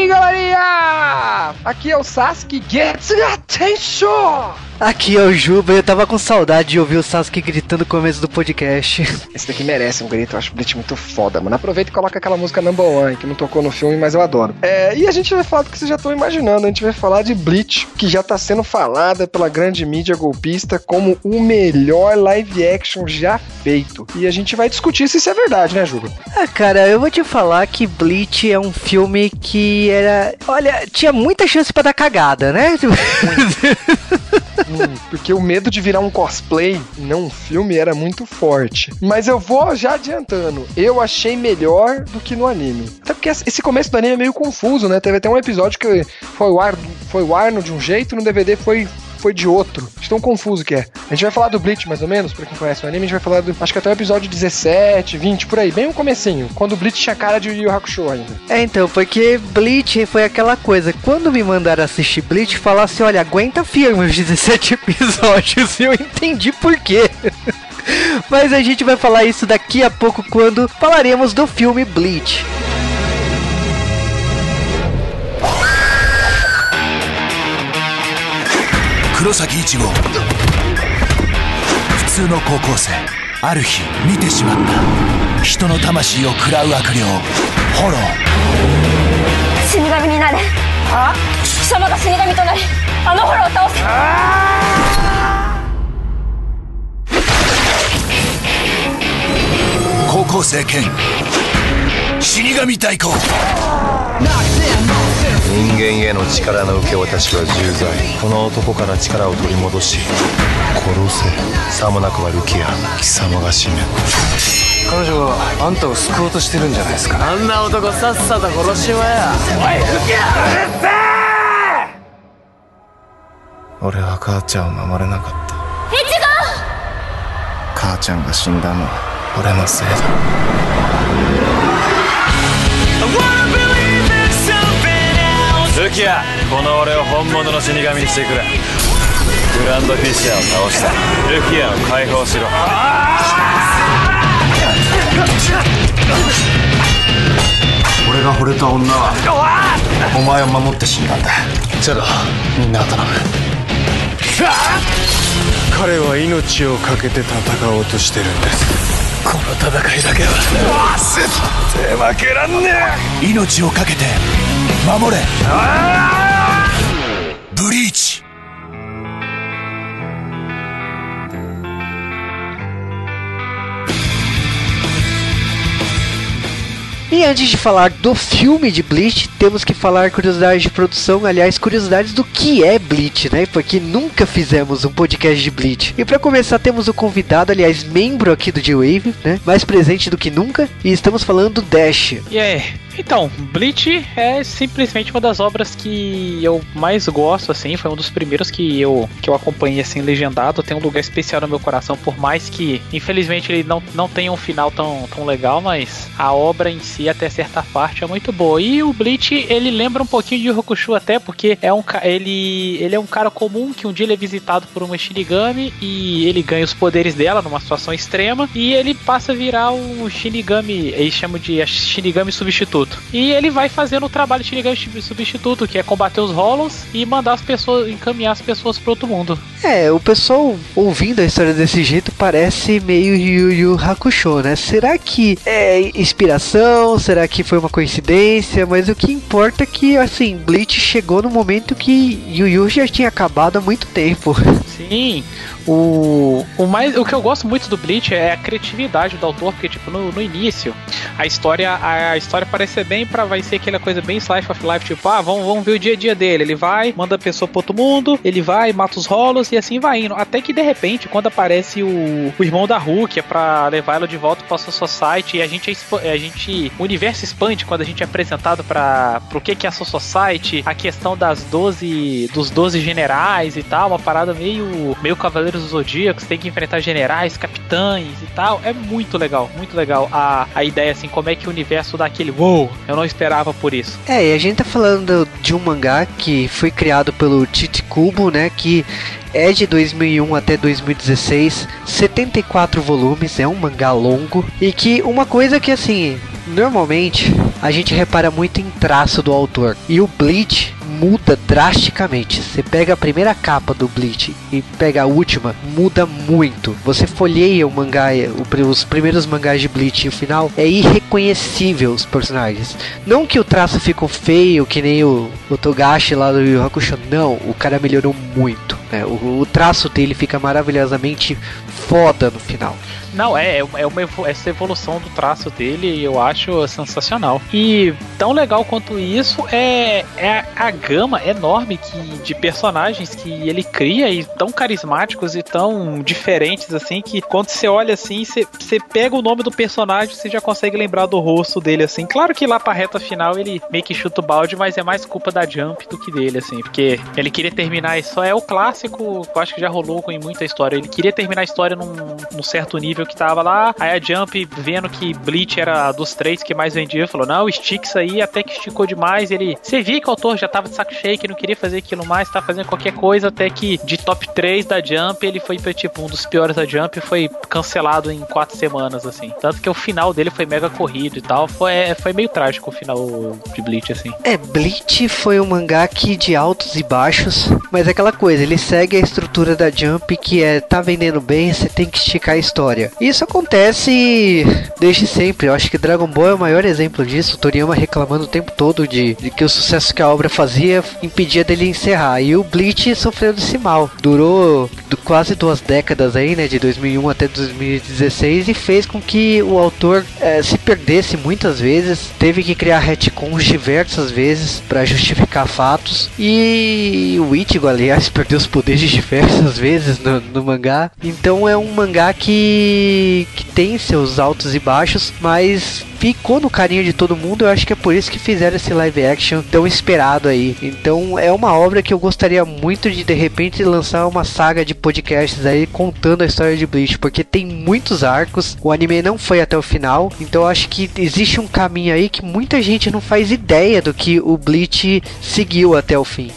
aí, galerinha! Aqui é o Sasuke Gets Attention! Aqui é o Juba e eu tava com saudade de ouvir o Sasuke gritando no começo do podcast. Esse daqui merece um grito, eu acho o Bleach muito foda, mano. Aproveita e coloca aquela música Number One, que não tocou no filme, mas eu adoro. É, e a gente vai falar do que vocês já estão imaginando, a gente vai falar de Bleach, que já tá sendo falada pela grande mídia golpista como o melhor live action já feito. E a gente vai discutir se isso é verdade, né, Juba? Ah, cara, eu vou te falar que Bleach é um filme que era. Olha, tinha muita chance pra dar cagada, né? Hum, porque o medo de virar um cosplay, não um filme, era muito forte. Mas eu vou já adiantando. Eu achei melhor do que no anime. Até porque esse começo do anime é meio confuso, né? Teve até um episódio que foi o ar, foi o Arno de um jeito, no DVD foi foi de outro. De tão confuso que é. A gente vai falar do Bleach, mais ou menos, pra quem conhece o anime, a gente vai falar do. Acho que até o episódio 17, 20, por aí, bem o comecinho. Quando o Bleach tinha cara de Yu Yu Hakusho ainda. É, então, porque Bleach foi aquela coisa. Quando me mandaram assistir Bleach, falar assim: olha, aguenta firme os 17 episódios. E eu entendi por quê. Mas a gente vai falar isso daqui a pouco quando falaremos do filme Bleach. Kurosaki 一号普通の高校生ある日見てしまった。人の魂を食らう悪霊ホロー。死神になれ。貴様が死神となりあのホロを倒せ。高校生兼死神代行人間への力の受け渡しは重罪。この男から力を取り戻し殺せ。さもなくばルキア貴様が死ぬ。彼女はあんたを救おうとしてるんじゃないですか？あんな男さっさと殺しまや俺は母ちゃんを守れなかった。母ちゃんが死んだのは俺のせいだルキアこの俺を本物の死神にしてくれ。グランドフィッシャーを倒したルキアを解放しろ。俺が惚れた女はお前を守って死んだんだ。ゼロみんなを頼む。彼は命を懸けて戦おうとしてるんですこの戦いだけは。絶対負けらんね。命を懸けて守れ。ブ E antes de falar do filme de Bleach, temos que falar curiosidades de produção, aliás, curiosidades do que é Bleach, né? Porque nunca fizemos um podcast de Bleach. E para começar, temos o convidado, aliás, membro aqui do G-Wave, né? Mais presente do que nunca, e estamos falando do Dash. E aí? Então, Bleach é simplesmente uma das obras que eu mais gosto, assim, foi um dos primeiros que eu, que eu acompanhei, assim, legendado, tem um lugar especial no meu coração, por mais que, infelizmente, ele não, não tenha um final tão, tão legal, mas a obra em si, até certa parte, é muito boa. E o Bleach, ele lembra um pouquinho de Hakusho até, porque é um, ele, ele é um cara comum que um dia ele é visitado por uma Shinigami e ele ganha os poderes dela numa situação extrema e ele passa a virar um Shinigami, eles chamam de Shinigami substituto. E ele vai fazendo o trabalho de Shinigami substituto, que é combater os Hollows e mandar as pessoas, encaminhar as pessoas para outro mundo. É, o pessoal ouvindo a história desse jeito parece meio Yu Yu Hakusho, né? Será que é inspiração? Será que foi uma coincidência? Mas o que importa é que, assim, Bleach chegou no momento que Yu Yu já tinha acabado há muito tempo. Sim, o, o, mais, o que eu gosto muito do Bleach é a criatividade do autor, porque, tipo, no, no início, a história a, a história parece ser bem pra vai ser aquela coisa bem slice of life, tipo, ah, vamos, vamos ver o dia a dia dele. Ele vai, manda a pessoa pro outro mundo, ele vai, mata os rolos e assim vai indo. Até que de repente, quando aparece o, o irmão da Hulk, é pra levar ela de volta pra sua society, e a gente, a gente. O universo expande quando a gente é apresentado pra pro que, que é a sua society, a questão das 12. dos 12 generais e tal, uma parada meio meio, meio Cavaleiros do Zodíaco, você tem que enfrentar generais, capitães e tal. É muito legal, muito legal a, a ideia, assim, como é que o universo dá aquele wow, eu não esperava por isso. É, e a gente tá falando de um mangá que foi criado pelo Tite Kubo, né, que é de 2001 até 2016, 74 volumes, é um mangá longo e que uma coisa que assim, normalmente a gente repara muito em traço do autor. E o Bleach muda drasticamente. Você pega a primeira capa do Bleach e pega a última, muda muito. Você folheia o mangá, os primeiros mangás de Bleach e o final é irreconhecível os personagens. Não que o traço ficou feio, que nem o, o Togashi lá do Yu Hakusho, não, o cara melhorou muito. Né? O, o traço dele fica maravilhosamente foda no final. Não, é, é uma, essa evolução do traço dele eu acho sensacional. E tão legal quanto isso é, é a gama enorme que, de personagens que ele cria e tão carismáticos e tão diferentes assim que quando você olha assim, você, você pega o nome do personagem você já consegue lembrar do rosto dele assim. Claro que lá pra reta final ele meio que chuta o balde, mas é mais culpa da Jump do que dele, assim, porque ele queria terminar isso. É o clássico, eu acho que já rolou em muita história. Ele queria terminar a história num, num certo nível que tava lá. Aí a Jump, vendo que Bleach era dos três que mais vendia, falou: Não, o Sticks aí até que esticou demais. Ele. Você via que o autor já tava de saco cheio, que não queria fazer aquilo mais, tá fazendo qualquer coisa, até que de top 3 da Jump, ele foi tipo um dos piores da Jump foi cancelado em quatro semanas, assim. Tanto que o final dele foi mega corrido e tal. Foi, é, foi meio trágico o final de Bleach, assim. É, Bleach foi um mangá que de altos e baixos, mas é aquela coisa, ele segue a estrutura da Jump que é tá vendendo bem, você tem que esticar a história. Isso acontece desde sempre. Eu acho que Dragon Ball é o maior exemplo disso. O Toriyama reclamando o tempo todo de, de que o sucesso que a obra fazia impedia dele encerrar. E o Bleach sofreu desse mal. Durou do, quase duas décadas aí, né? De 2001 até 2016 e fez com que o autor é, se perdesse muitas vezes. Teve que criar retcons diversas vezes para justificar fatos. E o Ichigo, aliás, perdeu os poderes diversas vezes no, no mangá. Então é um mangá que que tem seus altos e baixos, mas ficou no carinho de todo mundo. Eu acho que é por isso que fizeram esse live action tão esperado aí. Então é uma obra que eu gostaria muito de de repente lançar uma saga de podcasts aí contando a história de Bleach, porque tem muitos arcos. O anime não foi até o final, então eu acho que existe um caminho aí que muita gente não faz ideia do que o Bleach seguiu até o fim.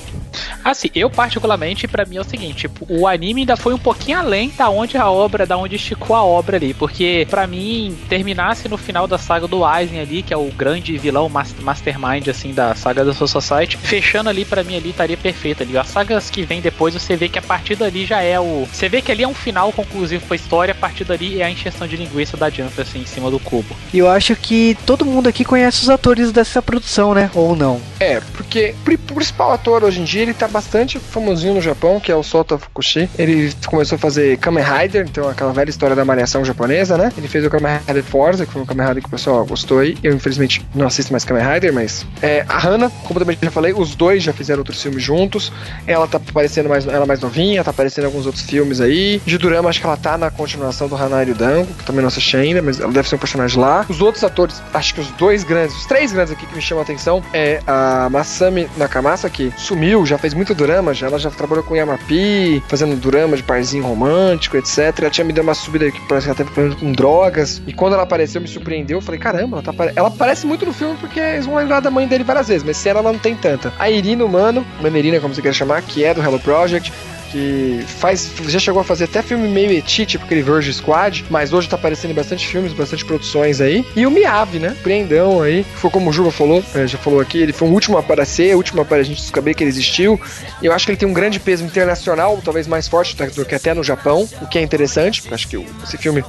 Assim, eu particularmente, para mim é o seguinte, tipo, o anime ainda foi um pouquinho além da onde a obra, da onde esticou a obra ali, porque para mim terminasse no final da saga do Aizen ali, que é o grande vilão mastermind assim da saga da Soul Society, fechando ali para mim ali estaria perfeito ali. As sagas que vem depois você vê que a partir dali já é o, você vê que ali é um final conclusivo pra história, a partir dali é a encheção de linguiça da Jump assim em cima do cubo. E eu acho que todo mundo aqui conhece os atores dessa produção, né? Ou não? É, porque o principal ator hoje em dia ele tá bastante famosinho no Japão, que é o Sota Fukushi. Ele começou a fazer Kamen Rider, então aquela velha história da malhação japonesa, né? Ele fez o Kamen Rider Forza, que foi um Kamen Rider que o pessoal gostou aí. Eu, infelizmente, não assisto mais Kamen Rider, mas. É, a Hana, como também já falei, os dois já fizeram outros filmes juntos. Ela tá aparecendo mais, ela mais novinha, tá aparecendo em alguns outros filmes aí. De Durama, acho que ela tá na continuação do Hanari Dango, que também não assisti ainda, mas ela deve ser um personagem lá. Os outros atores, acho que os dois grandes, os três grandes aqui que me chamam a atenção é a Masami Nakamasa, que sumiu, já fez muito drama, já, ela já trabalhou com Yamapi, fazendo drama de parzinho romântico, etc. Ela tinha me dado uma subida que parece que ela teve problema com drogas. E quando ela apareceu, me surpreendeu. Eu falei, caramba, ela, tá, ela aparece muito no filme porque eles vão lembrar da mãe dele várias vezes, mas se ela, ela não tem tanta. A Irina Humano, Manerina, como você quer chamar, que é do Hello Project, que faz, já chegou a fazer até filme meio eti, tipo aquele Verge Squad, mas hoje tá aparecendo em bastante filmes, bastante produções aí. E o Miyavi, né? Preendão aí, foi como o Juba falou, é, já falou aqui, ele foi o último a aparecer, o último a gente descobrir que ele existiu. E eu acho que ele tem um grande peso internacional, talvez mais forte do que até no Japão, o que é interessante, porque acho que esse filme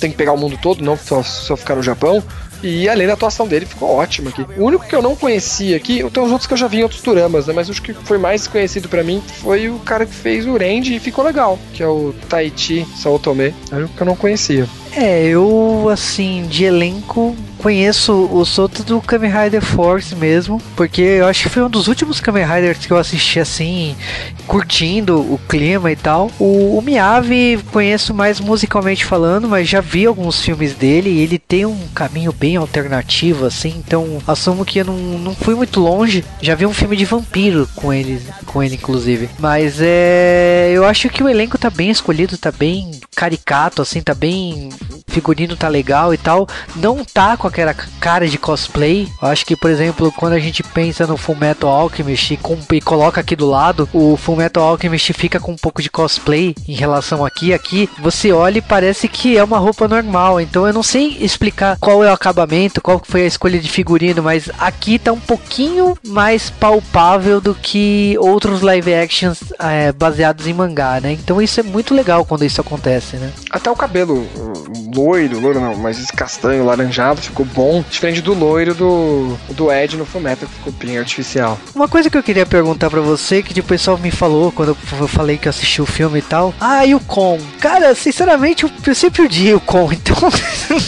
tem que pegar o mundo todo, não só, só ficar no Japão. E além da atuação dele, ficou ótimo aqui. O único que eu não conhecia aqui, tem os outros que eu já vi em outros turamas, né? Mas acho que foi mais conhecido para mim foi o cara que fez o Randy e ficou legal, que é o Taichi Saotome. É o que eu não conhecia. É, eu, assim, de elenco, conheço o Soto do Kamen Rider Force mesmo, porque eu acho que foi um dos últimos Kamen Riders que eu assisti assim, curtindo o clima e tal. O, o Miyavi conheço mais musicalmente falando, mas já vi alguns filmes dele e ele tem um caminho bem alternativo, assim, então assumo que eu não, não fui muito longe. Já vi um filme de vampiro com ele, com ele inclusive. Mas é. Eu acho que o elenco tá bem escolhido, tá bem caricato, assim, tá bem. Figurino tá legal e tal. Não tá com aquela cara de cosplay. Eu acho que, por exemplo, quando a gente pensa no Fullmetal Alchemist e, com, e coloca aqui do lado, o Fullmetal Alchemist fica com um pouco de cosplay em relação aqui. Aqui você olha e parece que é uma roupa normal. Então eu não sei explicar qual é o acabamento, qual foi a escolha de figurino, mas aqui tá um pouquinho mais palpável do que outros live actions é, baseados em mangá, né? Então isso é muito legal quando isso acontece, né? Até o cabelo loiro, loiro não, mas esse castanho, laranjado, ficou bom. Diferente do loiro do, do Ed no Fullmetal, que ficou bem artificial. Uma coisa que eu queria perguntar para você, que o pessoal me falou quando eu falei que eu assisti o filme e tal. Ah, e o Con? Cara, sinceramente, eu sempre odiei o Con, então...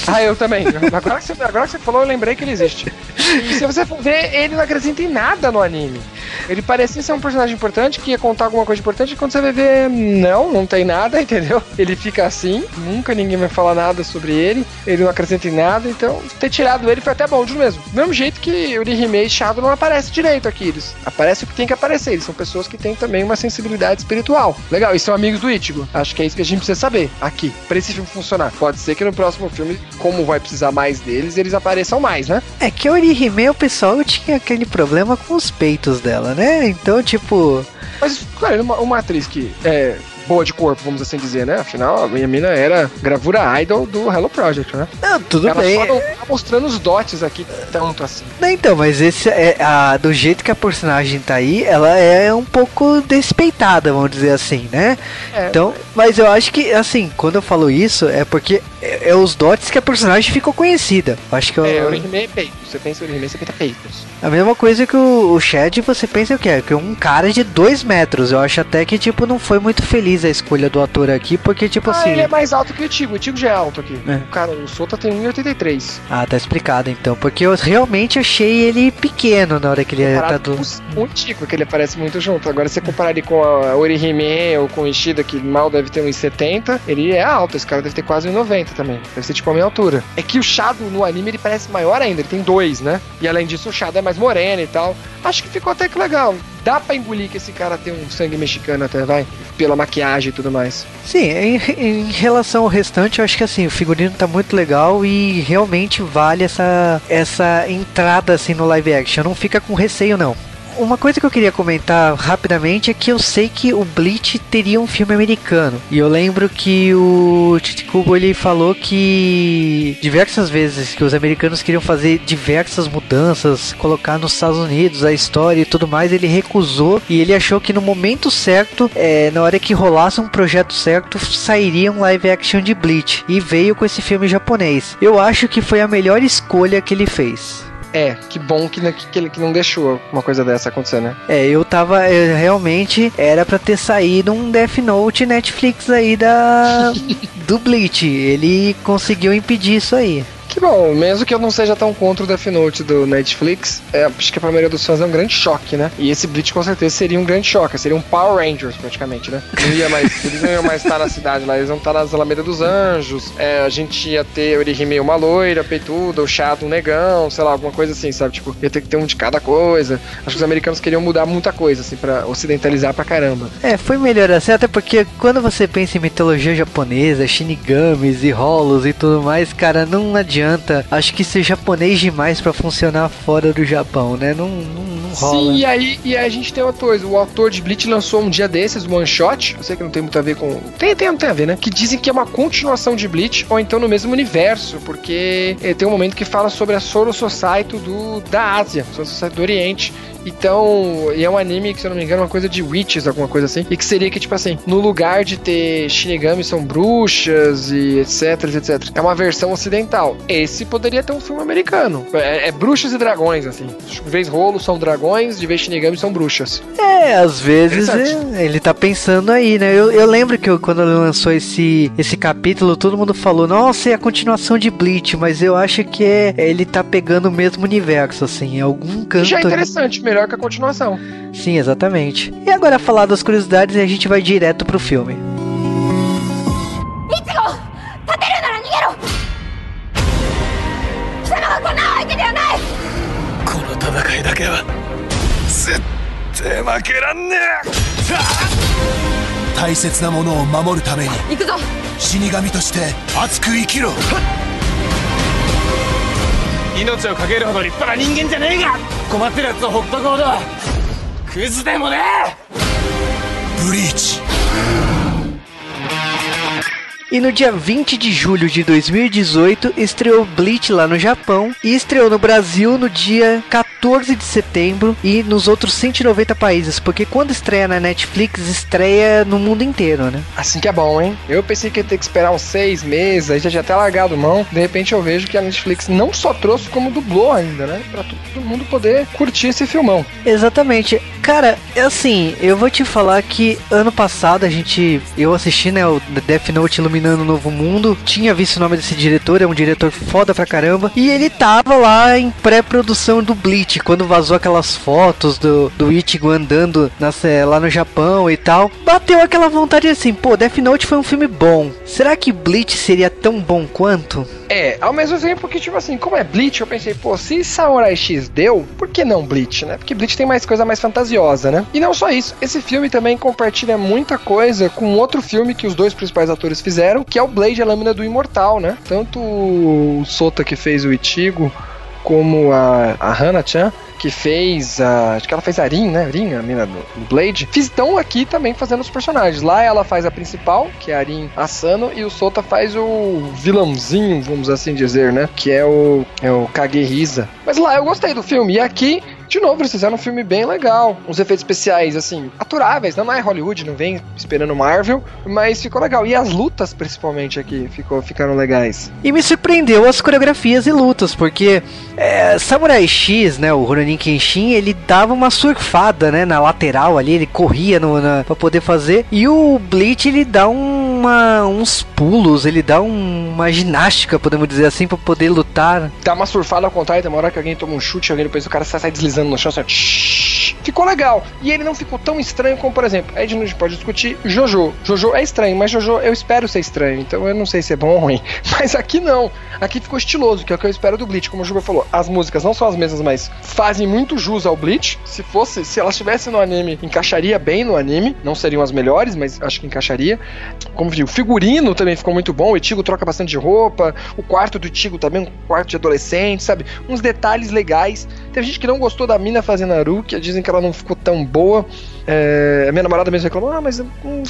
ah, eu também. Agora que, você, agora que você falou, eu lembrei que ele existe. E se você for ver, ele não acrescenta em nada no anime. Ele parecia ser um personagem importante, que ia contar alguma coisa importante, e quando você vai ver, não, não tem nada, entendeu? Ele fica assim, nunca ninguém vai falar nada sobre ele, ele não acrescenta em nada, então ter tirado ele foi até bom de mesmo. Do mesmo jeito que o Rihime e Shadow não aparece direito aqui, eles aparecem o que tem que aparecer, eles são pessoas que têm também uma sensibilidade espiritual. Legal, e são amigos do Ichigo. Acho que é isso que a gente precisa saber aqui, pra esse filme funcionar. Pode ser que no próximo filme, como vai precisar mais deles, eles apareçam mais, né? É que Orihime, o pessoal tinha aquele problema com os peitos dela, né? Então, tipo. Mas, cara, uma, uma atriz que é boa de corpo, vamos assim dizer, né? Afinal, a minha mina era gravura idol do Hello Project, né? Não, tudo Ela bem. Só não tá mostrando os dots aqui tanto assim. Não, então, mas esse é a, do jeito que a personagem tá aí, ela é um pouco despeitada, vamos dizer assim, né? É. Então, mas eu acho que, assim, quando eu falo isso, é porque é, é os dots que a personagem ficou conhecida. Eu acho que eu, É, é peito. Você pensa o Rihime, você pensa peitos. A mesma coisa que o, o Chad, você pensa o quê? Que é um cara de 2 metros. Eu acho até que, tipo, não foi muito feliz a escolha do ator aqui, porque, tipo Ah, assim. ele é mais alto que o Tigo. O Tigo já é alto aqui. É. O cara, o Sota tem 1,83. Ah, tá explicado então. Porque eu realmente achei ele pequeno na hora que ele tá Comparado do. com o Tigo, que ele aparece muito junto. Agora, se você comparar ele com a Orihime ou com o Ishida, que mal deve ter 1,70, ele é alto. Esse cara deve ter quase 1,90 também. Deve ser tipo a minha altura. É que o Shadow no anime ele parece maior ainda. Ele tem né? E além disso, o Shadow é mais moreno e tal. Acho que ficou até que legal. Dá pra engolir que esse cara tem um sangue mexicano até, vai? Pela maquiagem e tudo mais. Sim, em, em relação ao restante, eu acho que assim, o figurino tá muito legal e realmente vale essa, essa entrada assim no live action. Não fica com receio, não. Uma coisa que eu queria comentar rapidamente é que eu sei que o Bleach teria um filme americano. E eu lembro que o Titicubo ele falou que diversas vezes que os americanos queriam fazer diversas mudanças, colocar nos Estados Unidos a história e tudo mais, ele recusou e ele achou que no momento certo, é, na hora que rolasse um projeto certo, sairia um live action de Bleach. E veio com esse filme japonês. Eu acho que foi a melhor escolha que ele fez. É, que bom que, que ele que não deixou uma coisa dessa acontecer, né? É, eu tava. eu realmente era pra ter saído um Death Note Netflix aí da. do Bleach. Ele conseguiu impedir isso aí. Que bom, mesmo que eu não seja tão contra o Death Note do Netflix, é, acho que pra maioria dos fãs é um grande choque, né? E esse Bleach com certeza seria um grande choque, seria um Power Rangers praticamente, né? Não ia mais, eles não iam mais estar na cidade lá, eles iam estar nas Alamedas dos Anjos, é, a gente ia ter o Orihime uma loira, peituda, o Shadow um negão, sei lá, alguma coisa assim, sabe? Tipo, ia ter que ter um de cada coisa. Acho que os americanos queriam mudar muita coisa, assim, pra ocidentalizar pra caramba. É, foi melhor assim, até porque quando você pensa em mitologia japonesa, shinigamis e rolos e tudo mais, cara, não adianta. Acho que ser japonês demais pra funcionar fora do Japão, né? Não, não, não rola. Sim, e aí, e aí a gente tem uma coisa, o autor de Bleach lançou um dia desses, um one shot, eu sei que não tem muito a ver com... Tem, tem, não tem a ver, né? Que dizem que é uma continuação de Bleach, ou então no mesmo universo, porque eh, tem um momento que fala sobre a Soro Society do, da Ásia, Soro Society do Oriente, então, é um anime que, se eu não me engano, é uma coisa de witches, alguma coisa assim. E que seria que, tipo assim, no lugar de ter Shinigami são bruxas e etc, etc. É uma versão ocidental. Esse poderia ter um filme americano. É, é bruxas e dragões, assim. De vez rolo são dragões, de vez Shinigami são bruxas. É, às vezes é, ele tá pensando aí, né? Eu, eu lembro que eu, quando ele lançou esse, esse capítulo, todo mundo falou, nossa, é a continuação de Bleach, mas eu acho que é, ele tá pegando o mesmo universo, assim, em algum canto. Já é interessante, melhor que a continuação. Sim, exatamente. E agora falar das curiosidades e a gente vai direto pro filme. 立て戦いだけは絶対負けらんねえ！大切なものを守るために行くぞ！死神として熱く生きろ！命をかけるほど立派な人間じゃねえが困ってるやつをほっとくほどクズでもねブリーチ E no dia 20 de julho de 2018 estreou Bleach lá no Japão e estreou no Brasil no dia 14 de setembro e nos outros 190 países, porque quando estreia na Netflix, estreia no mundo inteiro, né? Assim que é bom, hein? Eu pensei que ia ter que esperar uns seis meses, aí já tinha até largado mão. De repente eu vejo que a Netflix não só trouxe, como dublou ainda, né? Pra todo mundo poder curtir esse filmão. Exatamente. Cara, é assim, eu vou te falar que ano passado a gente. Eu assisti, né, o Death Note Iluminando o Novo Mundo. Tinha visto o nome desse diretor, é um diretor foda pra caramba. E ele tava lá em pré-produção do Bleach, quando vazou aquelas fotos do, do Ichigo andando eh, lá no Japão e tal. Bateu aquela vontade assim, pô, Death Note foi um filme bom. Será que Bleach seria tão bom quanto? É, ao mesmo tempo que, tipo assim, como é Bleach, eu pensei, pô, se Samurai X deu, por que não Bleach, né? Porque Bleach tem mais coisa mais fantasiosa, né? E não só isso, esse filme também compartilha muita coisa com outro filme que os dois principais atores fizeram, que é o Blade, a Lâmina do Imortal, né? Tanto o Sota que fez o Ichigo, como a, a Hana-chan, que fez a. Acho que ela fez a Rin, né? Rin, a mina do, do Blade. Estão aqui também fazendo os personagens. Lá ela faz a principal, que é a Rin Asano, e o Sota faz o vilãozinho, vamos assim dizer, né? Que é o, é o Kagehisa. Mas lá eu gostei do filme. E aqui de novo, eles fizeram um filme bem legal. Uns efeitos especiais, assim, aturáveis. Não é Hollywood, não vem esperando Marvel, mas ficou legal. E as lutas, principalmente, aqui, ficou, ficaram legais. E me surpreendeu as coreografias e lutas, porque é, Samurai X, né, o Ronin Kenshin, ele dava uma surfada, né, na lateral ali, ele corria no, na, pra poder fazer. E o Bleach, ele dá uma, uns pulos, ele dá um, uma ginástica, podemos dizer assim, pra poder lutar. Dá uma surfada ao contrário, tem uma hora que alguém toma um chute, alguém depois o cara sai deslizando no chão, assim, ficou legal. E ele não ficou tão estranho como, por exemplo, a gente pode discutir Jojo. Jojo é estranho, mas Jojo eu espero ser estranho, então eu não sei se é bom ou ruim. Mas aqui não. Aqui ficou estiloso, que é o que eu espero do Bleach. Como o Juba falou, as músicas não são as mesmas, mas fazem muito jus ao Bleach. Se fosse, se elas estivessem no anime, encaixaria bem no anime. Não seriam as melhores, mas acho que encaixaria. Como viu, o figurino também ficou muito bom. O Itigo troca bastante de roupa. O quarto do Itigo também, um quarto de adolescente, sabe? Uns detalhes legais. Teve gente que não gostou da mina fazendo Aruki, dizem que ela não ficou tão boa. É, a minha namorada mesmo reclamou, ah, mas hum,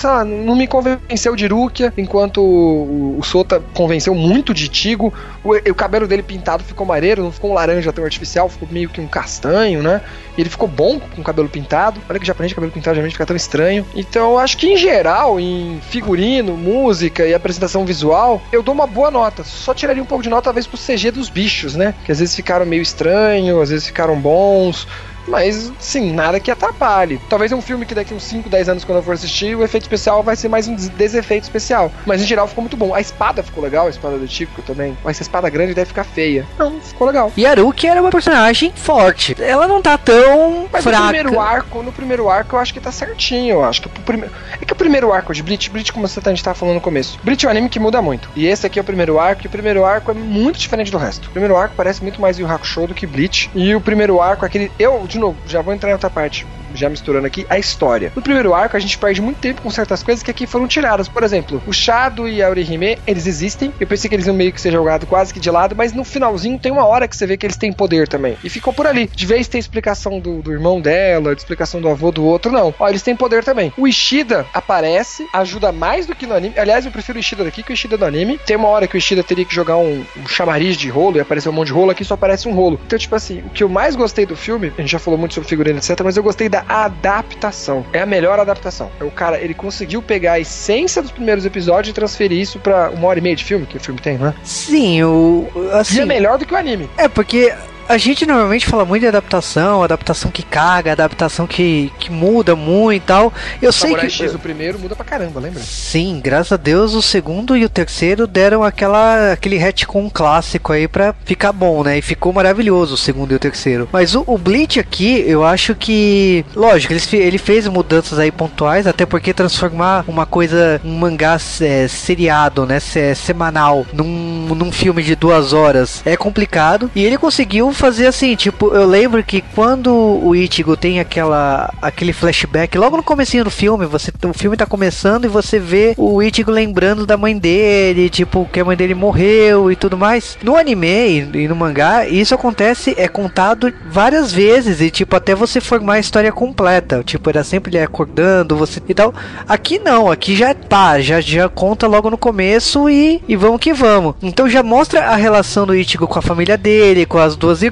não me convenceu de Rukia, enquanto o, o Sota convenceu muito de Tigo. O, o, cabelo dele pintado ficou maneiro, não ficou um laranja tão artificial, ficou meio que um castanho, né? E ele ficou bom com o cabelo pintado. Olha que japonês cabelo pintado geralmente fica tão estranho. Então acho que em geral, em figurino, música e apresentação visual, eu dou uma boa nota. Só tiraria um pouco de nota, talvez, pro CG dos bichos, né? Que às vezes ficaram meio estranhos, às vezes ficaram bons. Mas, sim, nada que atrapalhe. Talvez é um filme que daqui uns 5, 10 anos, quando eu for assistir, o efeito especial vai ser mais um desefeito especial. Mas, em geral, ficou muito bom. A espada ficou legal, a espada do Típico também. Mas essa espada grande deve ficar feia. Não, ficou legal. E Aruki era uma personagem forte. Ela não tá tão Mas fraca. no primeiro arco, no primeiro arco, eu acho que tá certinho. Eu acho que o primeiro... É que o primeiro arco de Bleach, Bleach, como você tá, a gente tava falando no começo, Bleach é um anime que muda muito. E esse aqui é o primeiro arco, e o primeiro arco é muito diferente do resto. O primeiro arco parece muito mais Yu Hakusho do que Bleach. E o primeiro arco, aquele... Eu, de novo, já vou entrar em outra parte, já misturando aqui, a história. No primeiro arco, a gente perde muito tempo com certas coisas que aqui foram tiradas. Por exemplo, o Shado e a Orihime, eles existem. Eu pensei que eles iam meio que ser jogados quase que de lado, mas no finalzinho tem uma hora que você vê que eles têm poder também. E ficou por ali. De vez ter explicação do, do irmão dela, de explicação do avô do outro, não. Ó, eles têm poder também. O Ishida aparece, ajuda mais do que no anime. Aliás, eu prefiro o Ishida daqui que o Ishida do anime. Tem uma hora que o Ishida teria que jogar um, um chamariz de rolo e aparecer um monte de rolo, aqui só aparece um rolo. Então, tipo assim, o que eu mais gostei do filme, a gente já falou muito sobre figurino, etc., mas eu gostei da adaptação. É a melhor adaptação. É o cara, ele conseguiu pegar a essência dos primeiros episódios e transferir isso pra uma hora e meia de filme que o filme tem, né? Sim, o. Assim, e é melhor do que o anime. É, porque a gente normalmente fala muito de adaptação, adaptação que caga, adaptação que, que muda muito e tal. Eu sei Samurai que. X, o primeiro, muda pra caramba, lembra? Sim, graças a Deus o segundo e o terceiro deram aquela aquele retcon clássico aí pra ficar bom, né? E ficou maravilhoso o segundo e o terceiro. Mas o, o Bleach aqui, eu acho que. Lógico, ele, ele fez mudanças aí pontuais, até porque transformar uma coisa, um mangá é, seriado, né? se- semanal, num, num filme de duas horas é complicado. E ele conseguiu fazer assim, tipo, eu lembro que quando o Ichigo tem aquela aquele flashback, logo no comecinho do filme, você o filme tá começando e você vê o Ichigo lembrando da mãe dele, tipo, que a mãe dele morreu e tudo mais. No anime e, no mangá, isso acontece, é contado várias vezes e tipo, até você formar a história completa. Tipo, era sempre ele acordando, você e tal. Aqui não, aqui já tá, já, já conta logo no começo e, e vamos que vamos. Então já mostra a relação do Ichigo com a família dele, com as duas irmãs,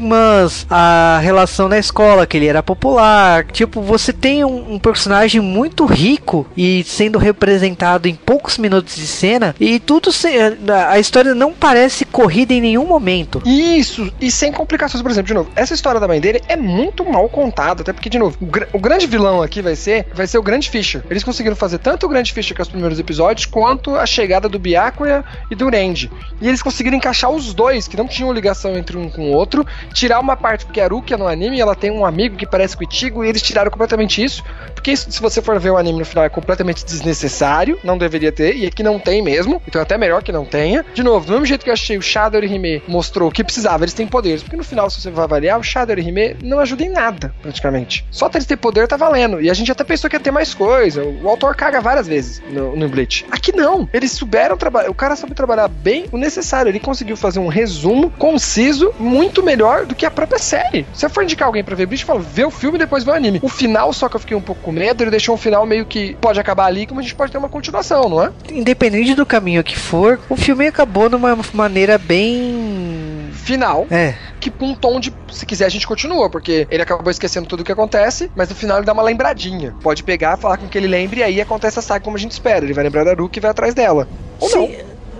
a relação na escola, que ele era popular. Tipo, você tem um, um personagem muito rico e sendo representado em poucos minutos de cena e tudo se, a história não parece corrida em nenhum momento. Isso, e sem complicações, por exemplo, de novo, essa história da mãe dele é muito mal contada, até porque, de novo, o, gra- o grande vilão aqui vai ser vai ser o Grande Fisher. Eles conseguiram fazer tanto o Grande Fisher com os primeiros episódios, quanto a chegada do Byakuya e do Randy. E eles conseguiram encaixar os dois, que não tinham ligação entre um com o outro, tirar uma parte, porque a Rukia no anime, ela tem um amigo que parece com o e eles tiraram completamente isso, porque isso, se você for ver o anime no final, é completamente desnecessário, não deveria ter, e aqui não tem mesmo, então é até melhor que não tenha. De novo, do mesmo jeito que eu achei o Shadow Hime mostrou que precisava, eles têm poderes, porque no final, se você vai avaliar, o Shadow Hime não ajuda em nada, praticamente. Só eles ter poder tá valendo, e a gente até pensou que ia ter mais coisa, o autor caga várias vezes no, no Bleach. Aqui não, eles souberam trabalhar, o cara soube trabalhar bem o necessário, ele conseguiu fazer um resumo conciso, muito melhor do que a própria série. Se eu for indicar alguém pra ver Bleach, fala, vê o filme e depois vê o anime. O final, só que eu fiquei um pouco com medo, ele deixou um final meio que pode acabar ali, como a gente pode ter uma continuação, não é? Independente do caminho que for, o filme acabou numa maneira bem. Final, É, que com um tom de, se quiser a gente continua, porque ele acabou esquecendo tudo o que acontece, mas no final ele dá uma lembradinha. Pode pegar, falar com que ele lembre e aí acontece a saga como a gente espera. Ele vai lembrar da Ruki e vai atrás dela. Ou não.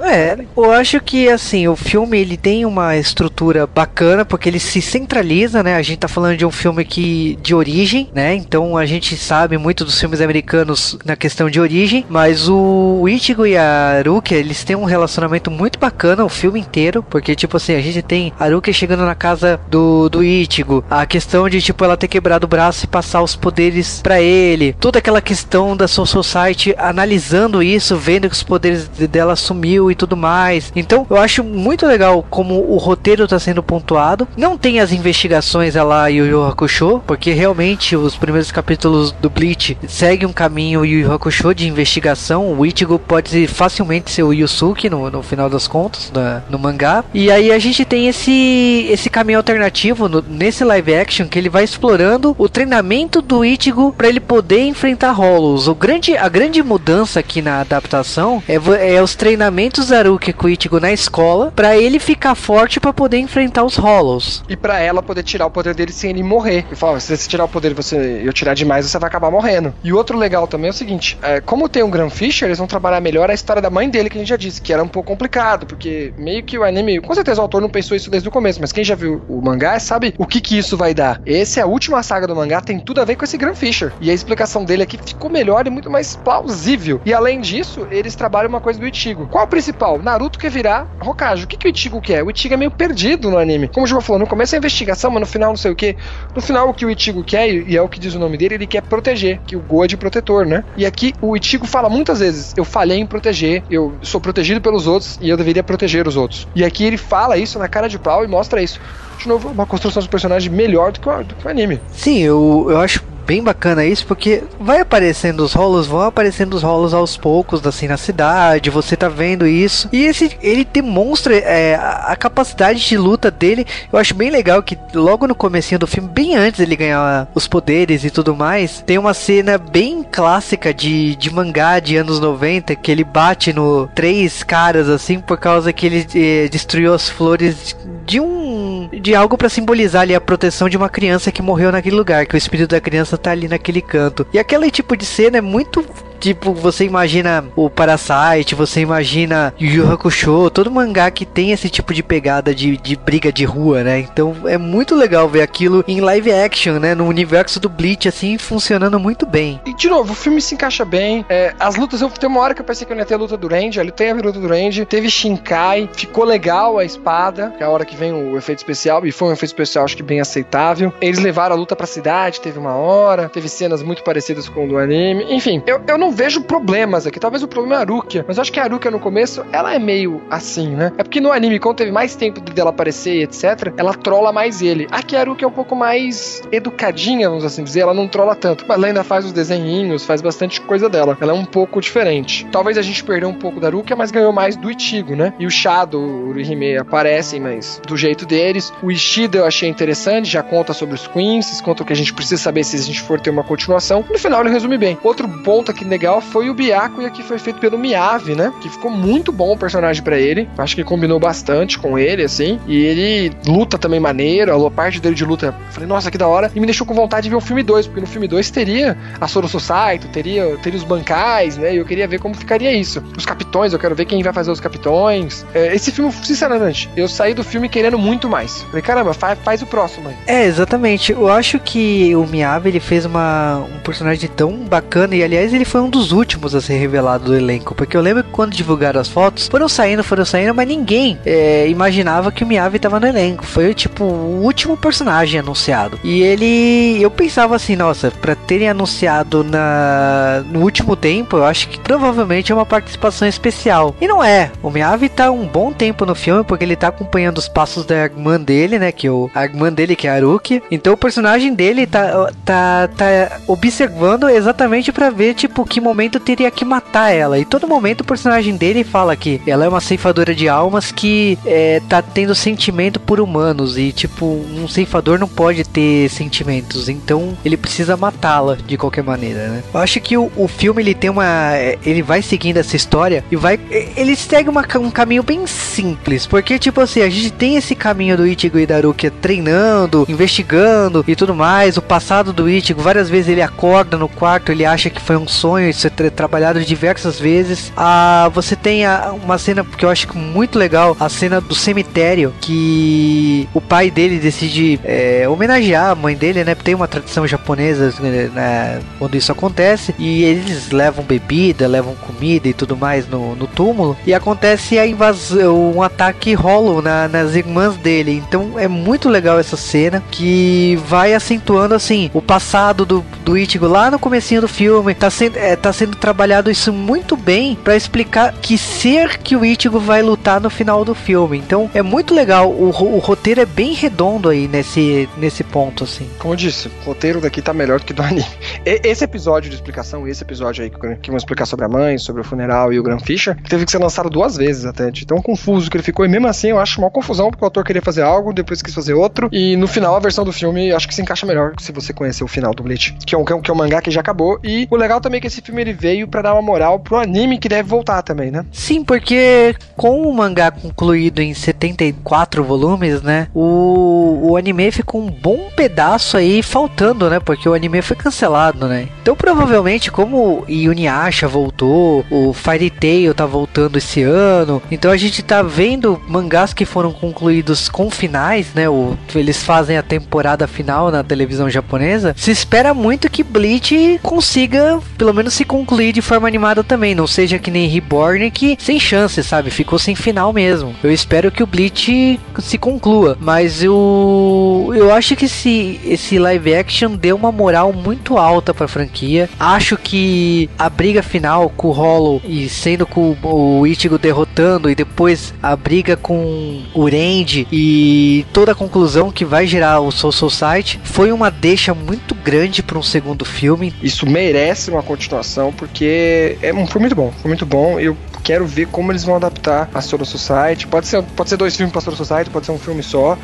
É, eu acho que assim, o filme ele tem uma estrutura bacana porque ele se centraliza, né? A gente tá falando de um filme que de origem, né? Então a gente sabe muito dos filmes americanos na questão de origem, mas o Ichigo e a Rukia, eles têm um relacionamento muito bacana o filme inteiro, porque tipo assim, a gente tem a Rukia chegando na casa do, do Ichigo, a questão de tipo ela ter quebrado o braço e passar os poderes pra ele, toda aquela questão da Soul Society analisando isso, vendo que os poderes de- dela sumiu e tudo mais. Então, eu acho muito legal como o roteiro está sendo pontuado. Não tem as investigações a lá Yu Yu Hakusho, porque realmente os primeiros capítulos do Bleach seguem um caminho Yu Hakusho de investigação. O Ichigo pode facilmente ser o Yusuke no, no final das contas, no mangá. E aí a gente tem esse, esse caminho alternativo no- nesse live action que ele vai explorando o treinamento do Ichigo para ele poder enfrentar Hollows. O grande, a grande mudança aqui na adaptação é, é os treinamentos da Rukia com o Ichigo na escola para ele ficar forte para poder enfrentar os Hollows. E pra ela poder tirar o poder dele sem ele morrer. E fala, se você tirar o poder você eu tirar demais, você vai acabar morrendo. E outro legal também é o seguinte: é, como tem um Grand Fisher, eles vão trabalhar melhor a história da mãe dele, que a gente já disse, que era um pouco complicado, porque meio que o anime. Com certeza o autor não pensou isso desde o começo, mas quem já viu o mangá sabe o que que isso vai dar. Essa é a última saga do mangá, tem tudo a ver com esse Grand Fisher. E a explicação dele aqui ficou melhor e muito mais plausível. E além disso, eles trabalham uma coisa do Ichigo. Qual o principal? Naruto quer virar Hokage. O que, que o Ichigo quer? O Ichigo é meio perdido no anime. Como o João falou, no começo é a investigação, mas no final não sei o que. No final, o que o Ichigo quer, e é o que diz o nome dele, ele quer proteger, que o Go é de protetor, né? E aqui o Ichigo fala muitas vezes: eu falhei em proteger, eu sou protegido pelos outros e eu deveria proteger os outros. E aqui ele fala isso na cara de pau e mostra isso. De novo, uma construção de personagem melhor do que o, do que o anime. Sim, eu, eu acho bem bacana isso, porque vai aparecendo os rolos, vão aparecendo os rolos aos poucos, assim, na cidade, você tá vendo isso. E esse, ele demonstra é, a, capacidade de luta dele. Eu acho bem legal que logo no comecinho do filme, bem antes dele ganhar os poderes e tudo mais, tem uma cena bem clássica de, de mangá de anos 90, que ele bate no três caras, assim, por causa que ele eh, destruiu as flores de um de algo para simbolizar ali a proteção de uma criança que morreu naquele lugar, que o espírito da criança tá ali naquele canto. E aquele tipo de cena é muito Tipo, você imagina o Parasite, você imagina Yu Hakusho, todo mangá que tem esse tipo de pegada de, de briga de rua, né? Então é muito legal ver aquilo em live action, né? No universo do Bleach, assim, funcionando muito bem. E de novo, o filme se encaixa bem. É, as lutas, eu tem uma hora que eu pensei que eu não ia ter a luta do Range, ali tem a luta do Range, teve Shinkai, ficou legal a espada, que é a hora que vem o efeito especial, e foi um efeito especial acho que bem aceitável. Eles levaram a luta pra cidade, teve uma hora, teve cenas muito parecidas com o do anime. Enfim, eu, eu não vejo problemas aqui. Talvez o problema é a Arukia, mas eu acho que a Arukia no começo, ela é meio assim, né? É porque no anime, quando teve mais tempo dela aparecer e etc, ela trola mais ele. Aqui a Arukia é um pouco mais educadinha, vamos assim dizer, ela não trola tanto. Mas ela ainda faz os desenhinhos, faz bastante coisa dela. Ela é um pouco diferente. Talvez a gente perdeu um pouco da Arukia, mas ganhou mais do Ichigo, né? E o Shadow, o Urihime aparecem, mas do jeito deles. O Ishida eu achei interessante, já conta sobre os Queens, conta o que a gente precisa saber se a gente for ter uma continuação. No final ele resume bem. Outro ponto aqui legal foi o Byakuya aqui foi feito pelo Miyavi, né? Que ficou muito bom o personagem para ele. Acho que combinou bastante com ele, assim. E ele luta também maneiro, a parte dele de luta. Falei, nossa, que da hora. E me deixou com vontade de ver o filme 2, porque no filme 2 teria a Soro Society, teria, teria os bancais, né? E eu queria ver como ficaria isso. Os capitões, eu quero ver quem vai fazer os capitões. É, esse filme, sinceramente, eu saí do filme querendo muito mais. Falei, caramba, faz, faz o próximo aí. É, exatamente. Eu acho que o Miyavi, ele fez uma, um personagem tão bacana. E aliás, ele foi um dos últimos a ser revelado do elenco. Porque eu lembro que quando divulgaram as fotos, foram saindo, foram saindo, mas ninguém é, imaginava que o Miyavi tava no elenco. Foi tipo o último personagem anunciado. E ele. Eu pensava assim, nossa, pra terem anunciado na, no último tempo, eu acho que provavelmente é uma participação especial. E não é. O Miyavi tá um bom tempo no filme, porque ele tá acompanhando os passos da irmã dele, né? Que o, a irmã dele, que é a Haruki. Então o personagem dele tá, tá, tá observando exatamente para ver, tipo, que momento teria que matar ela. E todo momento o personagem dele fala que ela é uma ceifadora de almas que é, tá tendo sentimento por humanos. E, tipo, um ceifador não pode ter sentimentos. Então ele precisa matá-la de qualquer maneira, né? Eu acho que o, o filme ele tem uma. Ele vai seguindo essa história e vai. Ele segue uma, um caminho bem simples. Porque, tipo assim, a gente tem esse caminho do Ichigo e da Rukia treinando, investigando e tudo mais. O passado do Ichigo, várias vezes ele acorda no quarto, ele acha que foi um sonho, isso é tra trabalhado diversas vezes. Ah, você tem a, uma cena que eu acho muito legal, a cena do cemitério, que o pai dele decide é, homenagear a mãe dele, né? Tem uma tradição japonesa né, quando isso acontece, e eles levam bebida, levam comida e tudo mais no, no túmulo, e acontece a invasão, um ataque rolo na, nas irmãs dele. Então é muito legal essa cena que vai acentuando assim o passado do, do Ichigo lá no comecinho do filme, tá sendo, é, tá sendo trabalhado isso muito bem para explicar que ser que o Ichigo vai lutar no final do filme. Então é muito legal, o, o roteiro é bem redondo aí nesse, nesse ponto, assim. Como eu disse, o roteiro daqui tá melhor do que do anime. E, esse episódio de explicação, esse episódio aí que vão explicar sobre a mãe, sobre o funeral e o Grand Fisher, teve que ser lançado duas vezes até, de tão confuso que ele ficou. E mesmo assim, eu acho uma confusão, porque o autor queria fazer algo, depois quis fazer outro. E no final, a versão do filme, acho que se encaixa melhor se você conhecer o final do Bleach, que é um, que é um mangá que já acabou. E o legal também é que esse filme ele veio para dar uma moral pro anime que deve voltar também, né? Sim, porque com o mangá concluído em 74 volumes, né? O, o anime ficou um bom pedaço aí faltando, né? Porque o anime foi cancelado, né? Então provavelmente, como Yuniasha voltou, o Fairy Tail tá voltando esse ano, então a gente tá vendo mangás que foram concluídos com finais, né? O, eles fazem a temporada final na televisão japonesa. Se espera muito que Bleach consiga, pelo menos, se concluir de forma animada também. Não seja que nem Reborn, que sem chance, sabe? Ficou sem final mesmo. Eu espero que o Bleach se conclua. Mas eu, eu acho que esse, esse live action deu uma moral muito alta pra franquia. Acho que a briga final com o Hollow e sendo com o Ichigo derrotando e depois a briga com o Randy e toda a conclusão que vai gerar o Soul Society foi uma deixa muito grande para um segundo filme. Isso merece uma continuação porque é, foi muito bom, foi muito bom. Eu quero ver como eles vão adaptar a Soul Society. Pode ser, pode ser dois filmes para Soul Society, pode ser um filme só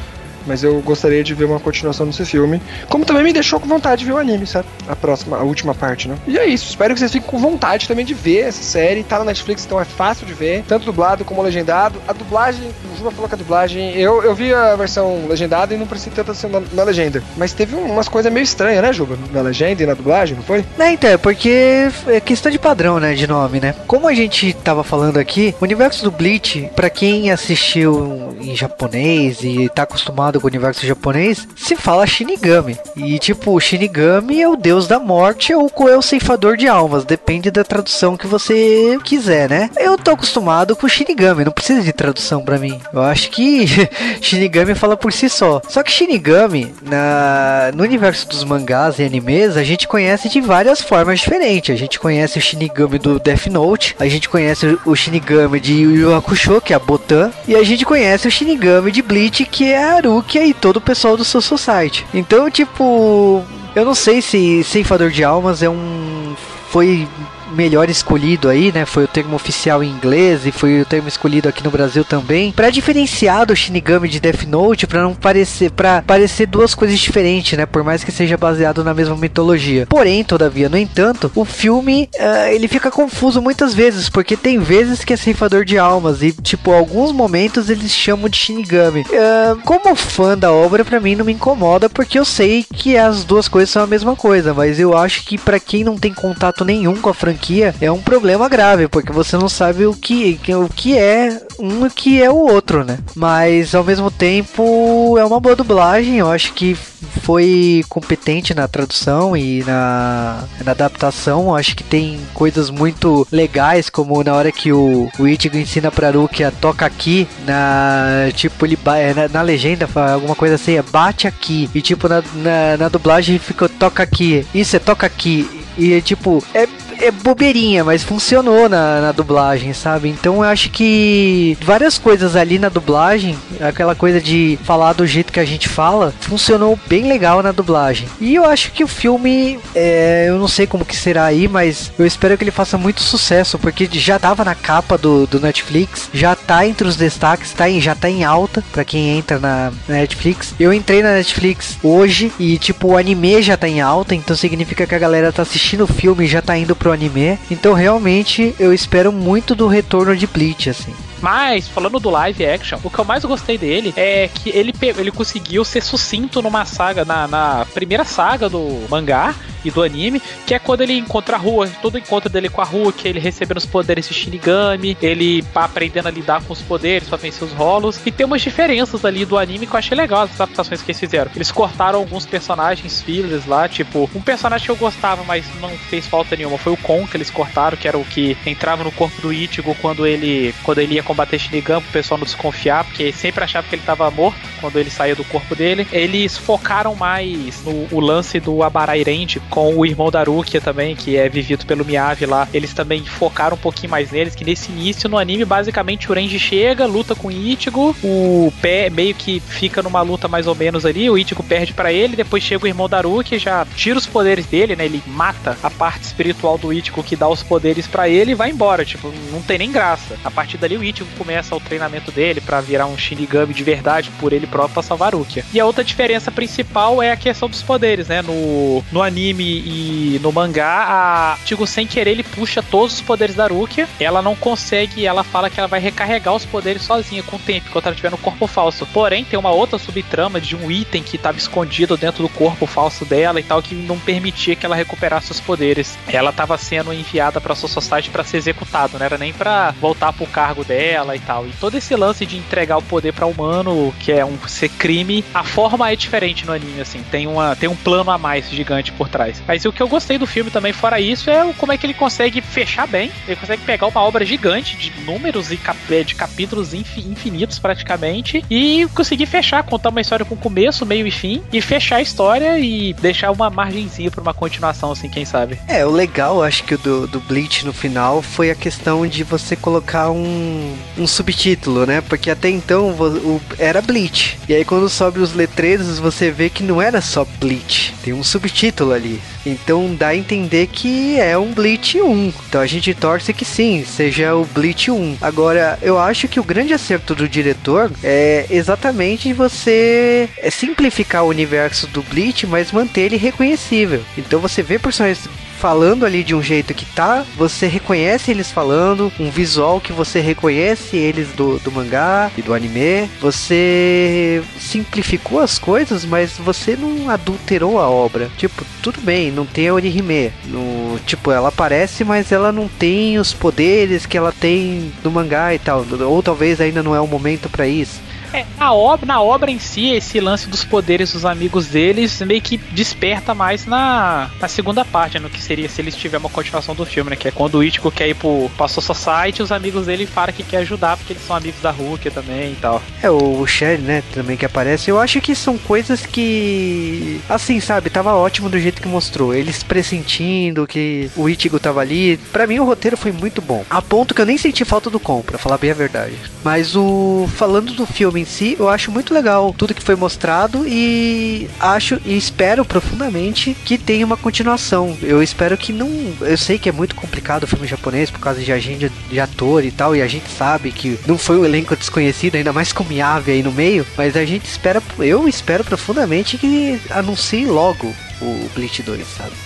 mas eu gostaria de ver uma continuação desse filme. Como também me deixou com vontade de ver o anime, sabe? A próxima, a última parte, né? E é isso, espero que vocês fiquem com vontade também de ver essa série. Tá na Netflix, então é fácil de ver, tanto dublado como legendado. A dublagem Juba falou que a dublagem. Eu, eu vi a versão legendada e não prestei tanta atenção na, na legenda. Mas teve umas coisas meio estranhas, né, Juba? Na legenda e na dublagem, não foi? É, então, é porque é questão de padrão, né, de nome, né? Como a gente tava falando aqui, o universo do Bleach, pra quem assistiu em japonês e tá acostumado com o universo japonês, se fala Shinigami. E tipo, o Shinigami é o deus da morte ou é o ceifador de almas, depende da tradução que você quiser, né? Eu tô acostumado com Shinigami, não precisa de tradução pra mim. Eu acho que Shinigami fala por si só. Só que Shinigami, na, no universo dos mangás e animes, a gente conhece de várias formas diferentes. A gente conhece o Shinigami do Death Note, a gente conhece o Shinigami de Yu Yu Hakusho, que é a Botan, e a gente conhece o Shinigami de Bleach, que é a Arukia e todo o pessoal do Soul Society. Então, tipo, eu não sei se Ceifador de Almas é um foi melhor escolhido aí, né? Foi o termo oficial em inglês e foi o termo escolhido aqui no Brasil também, para diferenciar do Shinigami de Death Note, para não parecer para parecer duas coisas diferentes, né? Por mais que seja baseado na mesma mitologia. Porém, todavia, no entanto, o filme uh, ele fica confuso muitas vezes, porque tem vezes que é ceifador de almas e tipo alguns momentos eles chamam de Shinigami. Uh, como fã da obra, para mim não me incomoda porque eu sei que as duas coisas são a mesma coisa, mas eu acho que para quem não tem contato nenhum com a franquia franquia é um problema grave, porque você não sabe o que, o que é um e o que é o outro, né? Mas ao mesmo tempo é uma boa dublagem, eu acho que foi competente na tradução e na, na adaptação. Eu acho que tem coisas muito legais, como na hora que o, o Ichigo ensina pra Rukia toca aqui, na tipo ele na, na legenda alguma coisa assim, é bate aqui. E tipo na, na, na dublagem fica toca aqui. Isso é toca aqui. E tipo, é é bobeirinha, mas funcionou na, na dublagem, sabe? Então eu acho que várias coisas ali na dublagem, aquela coisa de falar do jeito que a gente fala, funcionou bem legal na dublagem. E eu acho que o filme, é, eu não sei como que será aí, mas eu espero que ele faça muito sucesso, porque já tava na capa do, do Netflix, já tá entre os destaques, tá em, já tá em alta para quem entra na, na Netflix. Eu entrei na Netflix hoje e tipo o anime já tá em alta, então significa que a galera tá assistindo o filme e já tá indo pro anime. Então realmente eu espero muito do retorno de Bleach, assim. Mas, falando do live action, o que eu mais gostei dele é que ele, ele conseguiu ser sucinto numa saga, na, na primeira saga do mangá e do anime, que é quando ele encontra a rua, todo encontro dele com a rua, que ele recebendo os poderes de Shinigami, ele aprendendo a lidar com os poderes pra vencer os rolos, e tem umas diferenças ali do anime que eu achei legal as adaptações que eles fizeram. Eles cortaram alguns personagens fillers lá, tipo, um personagem que eu gostava, mas não fez falta nenhuma, foi o Kon que eles cortaram, que era o que entrava no corpo do Ichigo quando ele quando ele ia combater Shinigami, o pessoal não desconfiar, porque sempre achava que ele estava morto quando ele saía do corpo dele. Eles focaram mais no lance do Abarairendi com o irmão da Rukia também, que é vivido pelo Miyavi lá. Eles também focaram um pouquinho mais neles, que nesse início no anime, basicamente o Renji chega, luta com o Ichigo, o pé meio que fica numa luta mais ou menos ali, o Ichigo perde para ele, depois chega o irmão da Rukia, já tira os poderes dele, né? Ele mata a parte espiritual do Ichigo que dá os poderes para ele e vai embora, tipo, não tem nem graça. A partir dali o Ichigo começa o treinamento dele para virar um Shinigami de verdade por ele próprio pra salvar Rukia. E a outra diferença principal é a questão dos poderes, né? No, no anime e no mangá, a Tigo sem querer ele puxa todos os poderes da Rukia. Ela não consegue, ela fala que ela vai recarregar os poderes sozinha com o tempo, enquanto ela estiver no corpo falso. Porém, tem uma outra subtrama de um item que estava escondido dentro do corpo falso dela e tal, que não permitia que ela recuperasse os poderes. Ela estava sendo enviada para sua sociedade para ser executado, não era nem para voltar pro cargo dela e tal. E todo esse lance de entregar o poder para humano, que é um ser crime, a forma é diferente no anime, assim. Tem, uma, tem um plano a mais gigante por trás. Mas o que eu gostei do filme também, fora isso, é como é que ele consegue fechar bem. Ele consegue pegar uma obra gigante de números e cap é, de capítulos infinitos praticamente e conseguir fechar, contar uma história com começo, meio e fim e fechar a história e deixar uma margenzinha para uma continuação, assim, quem sabe. É, o legal, acho que do, do Bleach no final foi a questão de você colocar um, um subtítulo, né? Porque até então o, era Bleach. E aí quando sobe os letreiros, você vê que não era só Bleach. Tem um subtítulo ali. Então dá a entender que é um Bleach 1. Então a gente torce que sim, seja o Bleach 1. Agora, eu acho que o grande acerto do diretor é exatamente você simplificar o universo do Bleach, mas manter ele reconhecível. Então você vê personagens falando ali de um jeito que tá, você reconhece eles falando, um visual que você reconhece eles do, do mangá e do anime. Você simplificou as coisas, mas você não adulterou a obra. Tipo, tudo bem, não tem a Orihime. No, tipo, ela aparece, mas ela não tem os poderes que ela tem no mangá e tal. Ou talvez ainda não é o momento para isso. É, na, obra, na obra em si, esse lance dos poderes dos amigos deles meio que desperta mais na, na segunda parte, no que seria se eles tiverem uma continuação do filme, né? Que é quando o Ichigo quer ir pro, pra Society, os amigos dele falam que quer ajudar, porque eles são amigos da Hulk também e tal. É, o Sherry, né, também que aparece. Eu acho que são coisas que, assim, sabe, tava ótimo do jeito que mostrou. Eles pressentindo que o Ichigo tava ali. Para mim, o roteiro foi muito bom. A ponto que eu nem senti falta do com, pra falar bem a verdade. Mas o. Falando do filme em si, eu acho muito legal tudo que foi mostrado e acho e espero profundamente que tenha uma continuação. Eu espero que não. Eu sei que é muito complicado o filme japonês por causa de agenda de ator e tal, e a gente sabe que não foi um elenco desconhecido, ainda mais com Miyavi aí no meio, mas a gente espera, eu espero profundamente que anuncie logo o Bleach 2, sabe?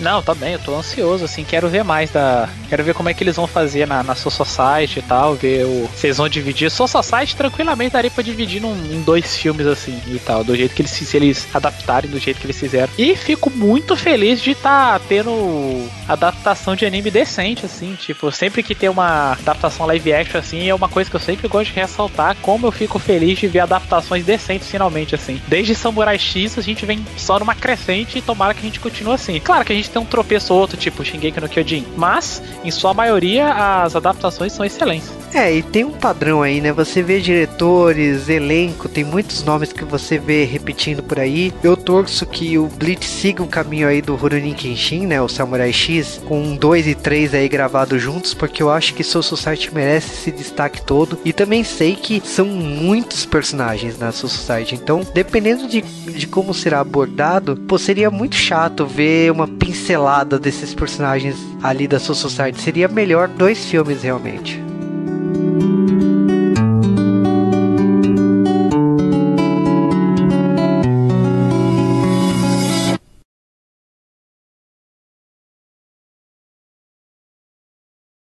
Não, tá bem, eu tô ansioso, assim, quero ver mais da. Quero ver como é que eles vão fazer na, na Soul Society e tal, ver o. Eles vão dividir. Soul Society tranquilamente daria pra dividir num, em dois filmes assim e tal, do jeito que eles se eles adaptarem do jeito que eles fizeram. E fico muito feliz de estar tá tendo adaptação de anime decente, assim. Tipo, sempre que tem uma adaptação live action assim, é uma coisa que eu sempre gosto de ressaltar, como eu fico feliz de ver adaptações decentes finalmente, assim. Desde Samurai X a gente vem só numa crescente e tomara que a gente continue assim. Claro que a gente tem um tropeço ou outro, tipo Shingeki no Kyojin. Mas, em sua maioria, as adaptações são excelentes. É, e tem um padrão aí, né? Você vê diretores, elenco, tem muitos nomes que você vê repetindo por aí. Eu torço que o Blitz siga o caminho aí do Rurouni Kenshin, né? O Samurai X, com 2 e 3 aí gravados juntos, porque eu acho que Soul Society merece esse destaque todo. E também sei que são muitos personagens na Soul Society, então, dependendo de, de como será abordado, pô, seria muito chato ver uma pincelada desses personagens ali da Soul Society. Seria melhor dois filmes realmente.